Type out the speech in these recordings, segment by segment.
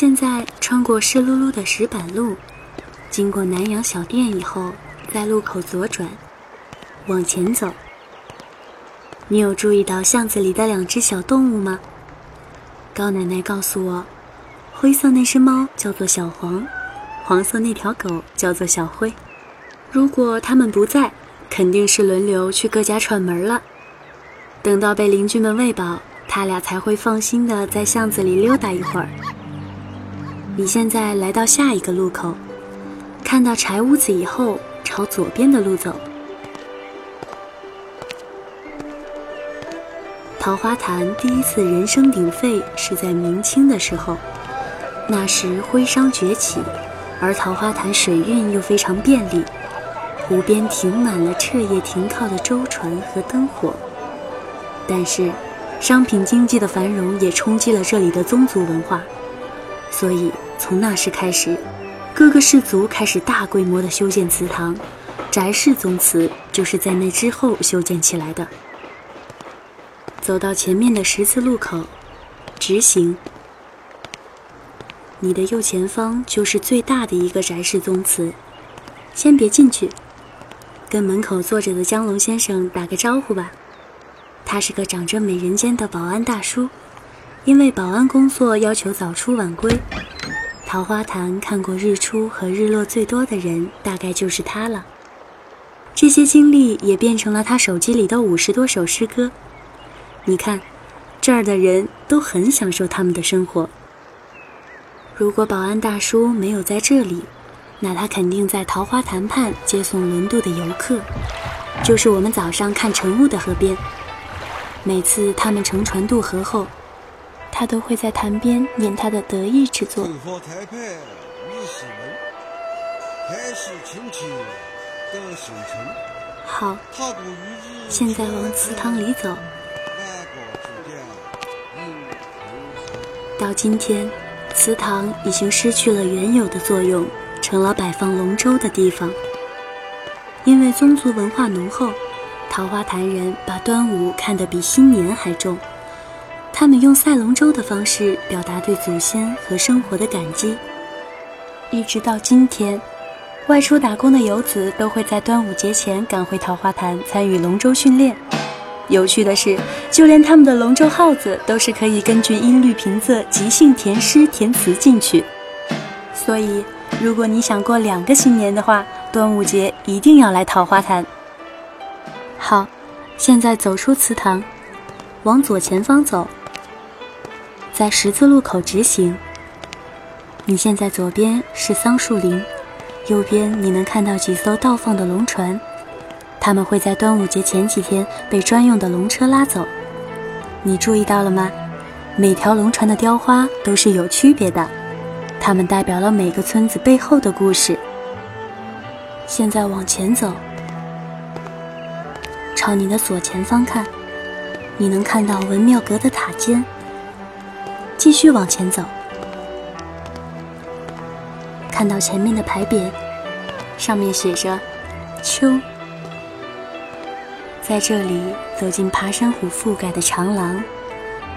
现在穿过湿漉漉的石板路，经过南洋小店以后，在路口左转，往前走。你有注意到巷子里的两只小动物吗？高奶奶告诉我，灰色那只猫叫做小黄，黄色那条狗叫做小灰。如果它们不在，肯定是轮流去各家串门了。等到被邻居们喂饱，它俩才会放心的在巷子里溜达一会儿。你现在来到下一个路口，看到柴屋子以后，朝左边的路走。桃花潭第一次人声鼎沸是在明清的时候，那时徽商崛起，而桃花潭水运又非常便利，湖边停满了彻夜停靠的舟船和灯火。但是，商品经济的繁荣也冲击了这里的宗族文化，所以。从那时开始，各个氏族开始大规模的修建祠堂，翟氏宗祠就是在那之后修建起来的。走到前面的十字路口，直行，你的右前方就是最大的一个翟氏宗祠。先别进去，跟门口坐着的江龙先生打个招呼吧。他是个长着美人尖的保安大叔，因为保安工作要求早出晚归。桃花潭看过日出和日落最多的人，大概就是他了。这些经历也变成了他手机里的五十多首诗歌。你看，这儿的人都很享受他们的生活。如果保安大叔没有在这里，那他肯定在桃花潭畔接送轮渡的游客，就是我们早上看晨雾的河边。每次他们乘船渡河后。他都会在潭边念他的得意之作。好，现在往祠堂里走。到今天，祠堂已经失去了原有的作用，成了摆放龙舟的地方。因为宗族文化浓厚，桃花潭人把端午看得比新年还重。他们用赛龙舟的方式表达对祖先和生活的感激。一直到今天，外出打工的游子都会在端午节前赶回桃花潭参与龙舟训练。有趣的是，就连他们的龙舟号子都是可以根据音律平仄即兴填诗填词进去。所以，如果你想过两个新年的话，端午节一定要来桃花潭。好，现在走出祠堂，往左前方走。在十字路口直行。你现在左边是桑树林，右边你能看到几艘倒放的龙船，他们会在端午节前几天被专用的龙车拉走。你注意到了吗？每条龙船的雕花都是有区别的，它们代表了每个村子背后的故事。现在往前走，朝你的左前方看，你能看到文庙阁的塔尖。继续往前走，看到前面的牌匾，上面写着“秋”。在这里走进爬山虎覆盖的长廊，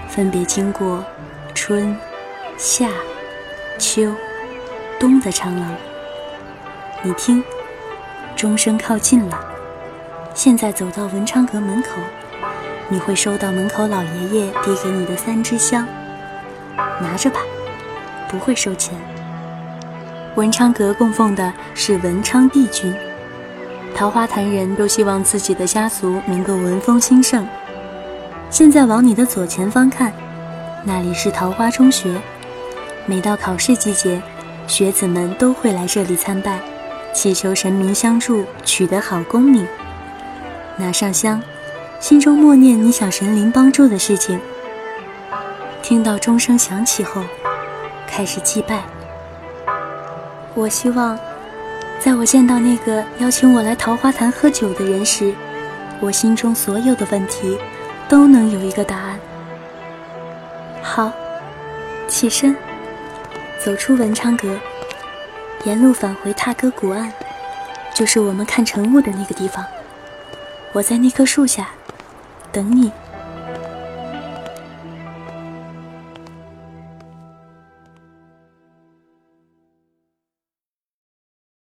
分别经过春、夏、秋、冬的长廊。你听，钟声靠近了。现在走到文昌阁门口，你会收到门口老爷爷递给你的三支香。拿着吧，不会收钱。文昌阁供奉的是文昌帝君，桃花潭人都希望自己的家族能够文风兴盛。现在往你的左前方看，那里是桃花中学。每到考试季节，学子们都会来这里参拜，祈求神明相助，取得好功名。拿上香，心中默念你想神灵帮助的事情。听到钟声响起后，开始祭拜。我希望，在我见到那个邀请我来桃花潭喝酒的人时，我心中所有的问题都能有一个答案。好，起身，走出文昌阁，沿路返回踏歌古岸，就是我们看晨雾的那个地方。我在那棵树下等你。